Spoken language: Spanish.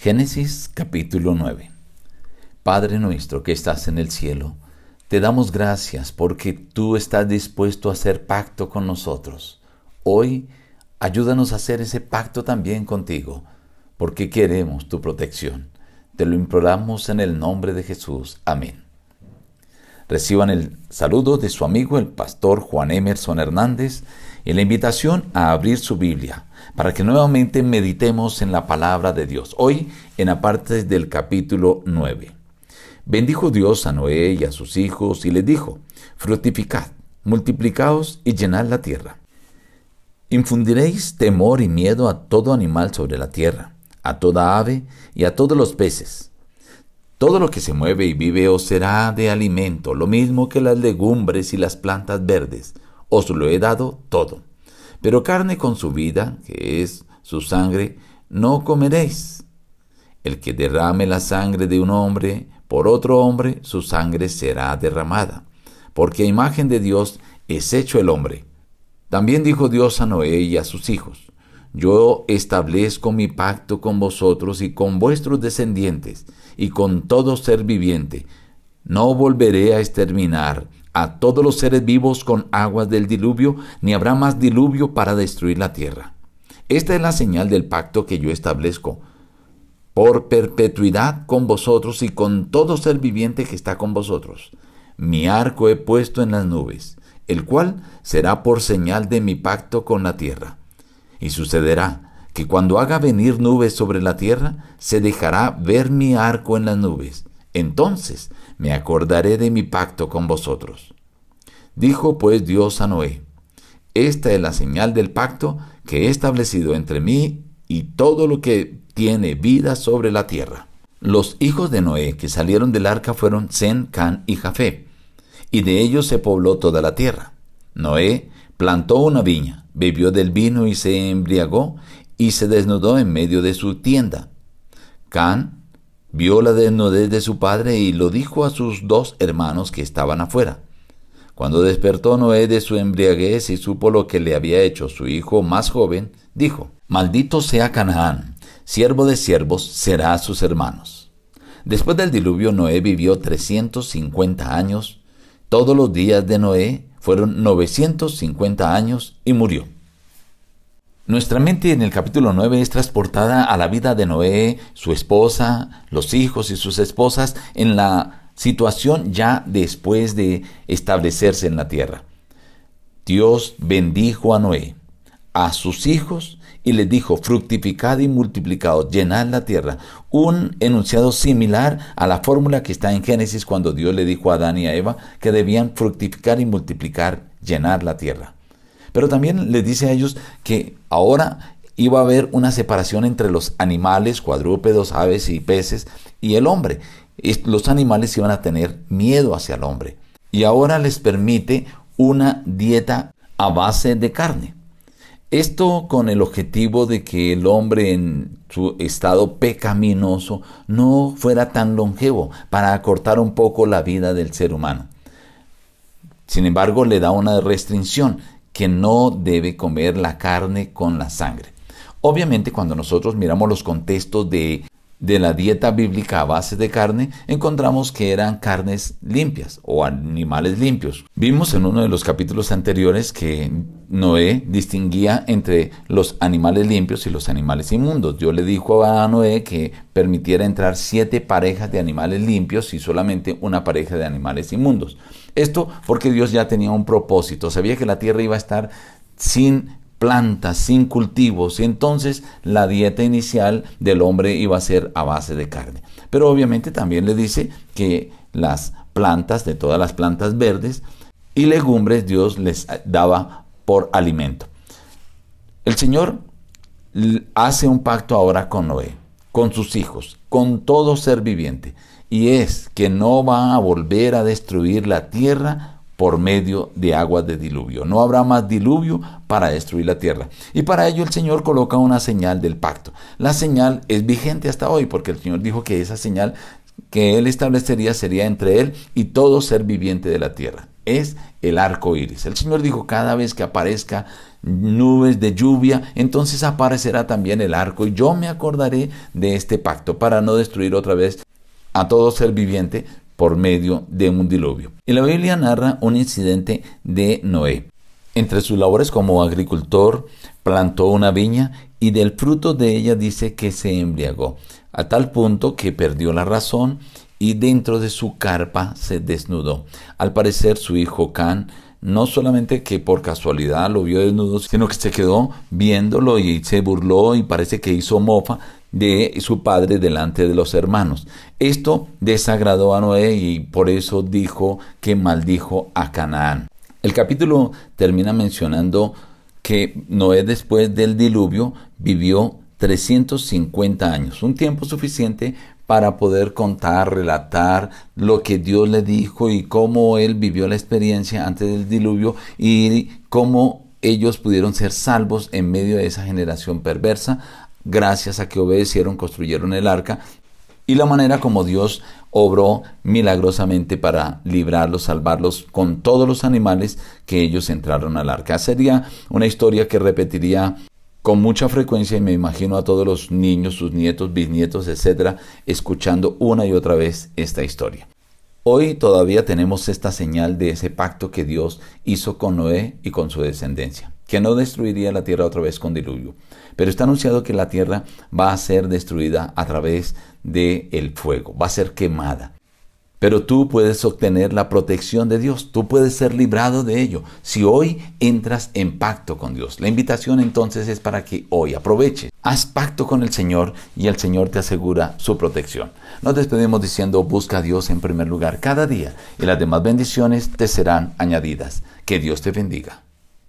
Génesis capítulo 9 Padre nuestro que estás en el cielo, te damos gracias porque tú estás dispuesto a hacer pacto con nosotros. Hoy ayúdanos a hacer ese pacto también contigo, porque queremos tu protección. Te lo imploramos en el nombre de Jesús. Amén. Reciban el saludo de su amigo el pastor Juan Emerson Hernández y la invitación a abrir su Biblia para que nuevamente meditemos en la palabra de Dios. Hoy en la parte del capítulo 9. Bendijo Dios a Noé y a sus hijos y les dijo, fructificad, multiplicaos y llenad la tierra. Infundiréis temor y miedo a todo animal sobre la tierra, a toda ave y a todos los peces. Todo lo que se mueve y vive os será de alimento, lo mismo que las legumbres y las plantas verdes. Os lo he dado todo. Pero carne con su vida, que es su sangre, no comeréis. El que derrame la sangre de un hombre por otro hombre, su sangre será derramada, porque a imagen de Dios es hecho el hombre. También dijo Dios a Noé y a sus hijos, Yo establezco mi pacto con vosotros y con vuestros descendientes, y con todo ser viviente. No volveré a exterminar a todos los seres vivos con aguas del diluvio, ni habrá más diluvio para destruir la tierra. Esta es la señal del pacto que yo establezco por perpetuidad con vosotros y con todo ser viviente que está con vosotros. Mi arco he puesto en las nubes, el cual será por señal de mi pacto con la tierra. Y sucederá que cuando haga venir nubes sobre la tierra, se dejará ver mi arco en las nubes, entonces me acordaré de mi pacto con vosotros. Dijo pues Dios a Noé, Esta es la señal del pacto que he establecido entre mí y todo lo que tiene vida sobre la tierra. Los hijos de Noé que salieron del arca fueron Zen, Can y Jafé, y de ellos se pobló toda la tierra. Noé plantó una viña, bebió del vino y se embriagó, y se desnudó en medio de su tienda. Can Vio la desnudez de su padre y lo dijo a sus dos hermanos que estaban afuera. Cuando despertó Noé de su embriaguez y supo lo que le había hecho su hijo más joven, dijo, Maldito sea Canaán, siervo de siervos será a sus hermanos. Después del diluvio Noé vivió 350 años, todos los días de Noé fueron 950 años y murió. Nuestra mente en el capítulo 9 es transportada a la vida de Noé, su esposa, los hijos y sus esposas en la situación ya después de establecerse en la tierra. Dios bendijo a Noé, a sus hijos y les dijo, fructificad y multiplicad, llenad la tierra. Un enunciado similar a la fórmula que está en Génesis cuando Dios le dijo a Adán y a Eva que debían fructificar y multiplicar, llenar la tierra. Pero también les dice a ellos que ahora iba a haber una separación entre los animales, cuadrúpedos, aves y peces, y el hombre. Los animales iban a tener miedo hacia el hombre. Y ahora les permite una dieta a base de carne. Esto con el objetivo de que el hombre en su estado pecaminoso no fuera tan longevo, para acortar un poco la vida del ser humano. Sin embargo, le da una restricción que no debe comer la carne con la sangre. Obviamente cuando nosotros miramos los contextos de, de la dieta bíblica a base de carne, encontramos que eran carnes limpias o animales limpios. Vimos en uno de los capítulos anteriores que Noé distinguía entre los animales limpios y los animales inmundos. Dios le dijo a Noé que permitiera entrar siete parejas de animales limpios y solamente una pareja de animales inmundos. Esto porque Dios ya tenía un propósito, sabía que la tierra iba a estar sin plantas, sin cultivos, y entonces la dieta inicial del hombre iba a ser a base de carne. Pero obviamente también le dice que las plantas, de todas las plantas verdes y legumbres, Dios les daba por alimento. El Señor hace un pacto ahora con Noé, con sus hijos, con todo ser viviente y es que no va a volver a destruir la tierra por medio de aguas de diluvio. No habrá más diluvio para destruir la tierra. Y para ello el Señor coloca una señal del pacto. La señal es vigente hasta hoy porque el Señor dijo que esa señal que Él establecería sería entre Él y todo ser viviente de la tierra. Es el arco iris. El Señor dijo: cada vez que aparezca nubes de lluvia, entonces aparecerá también el arco y yo me acordaré de este pacto para no destruir otra vez a todo ser viviente por medio de un diluvio. Y la Biblia narra un incidente de Noé. Entre sus labores como agricultor, plantó una viña y del fruto de ella dice que se embriagó, a tal punto que perdió la razón y dentro de su carpa se desnudó. Al parecer su hijo Can no solamente que por casualidad lo vio desnudo, sino que se quedó viéndolo y se burló y parece que hizo mofa de su padre delante de los hermanos. Esto desagradó a Noé y por eso dijo que maldijo a Canaán. El capítulo termina mencionando que Noé después del diluvio vivió 350 años, un tiempo suficiente para poder contar, relatar lo que Dios le dijo y cómo él vivió la experiencia antes del diluvio y cómo ellos pudieron ser salvos en medio de esa generación perversa, gracias a que obedecieron, construyeron el arca y la manera como Dios obró milagrosamente para librarlos, salvarlos con todos los animales que ellos entraron al arca. Sería una historia que repetiría con mucha frecuencia y me imagino a todos los niños, sus nietos, bisnietos, etcétera, escuchando una y otra vez esta historia. Hoy todavía tenemos esta señal de ese pacto que Dios hizo con Noé y con su descendencia, que no destruiría la tierra otra vez con diluvio. Pero está anunciado que la tierra va a ser destruida a través del el fuego, va a ser quemada. Pero tú puedes obtener la protección de Dios, tú puedes ser librado de ello si hoy entras en pacto con Dios. La invitación entonces es para que hoy aproveches, haz pacto con el Señor y el Señor te asegura su protección. Nos despedimos diciendo busca a Dios en primer lugar cada día y las demás bendiciones te serán añadidas. Que Dios te bendiga.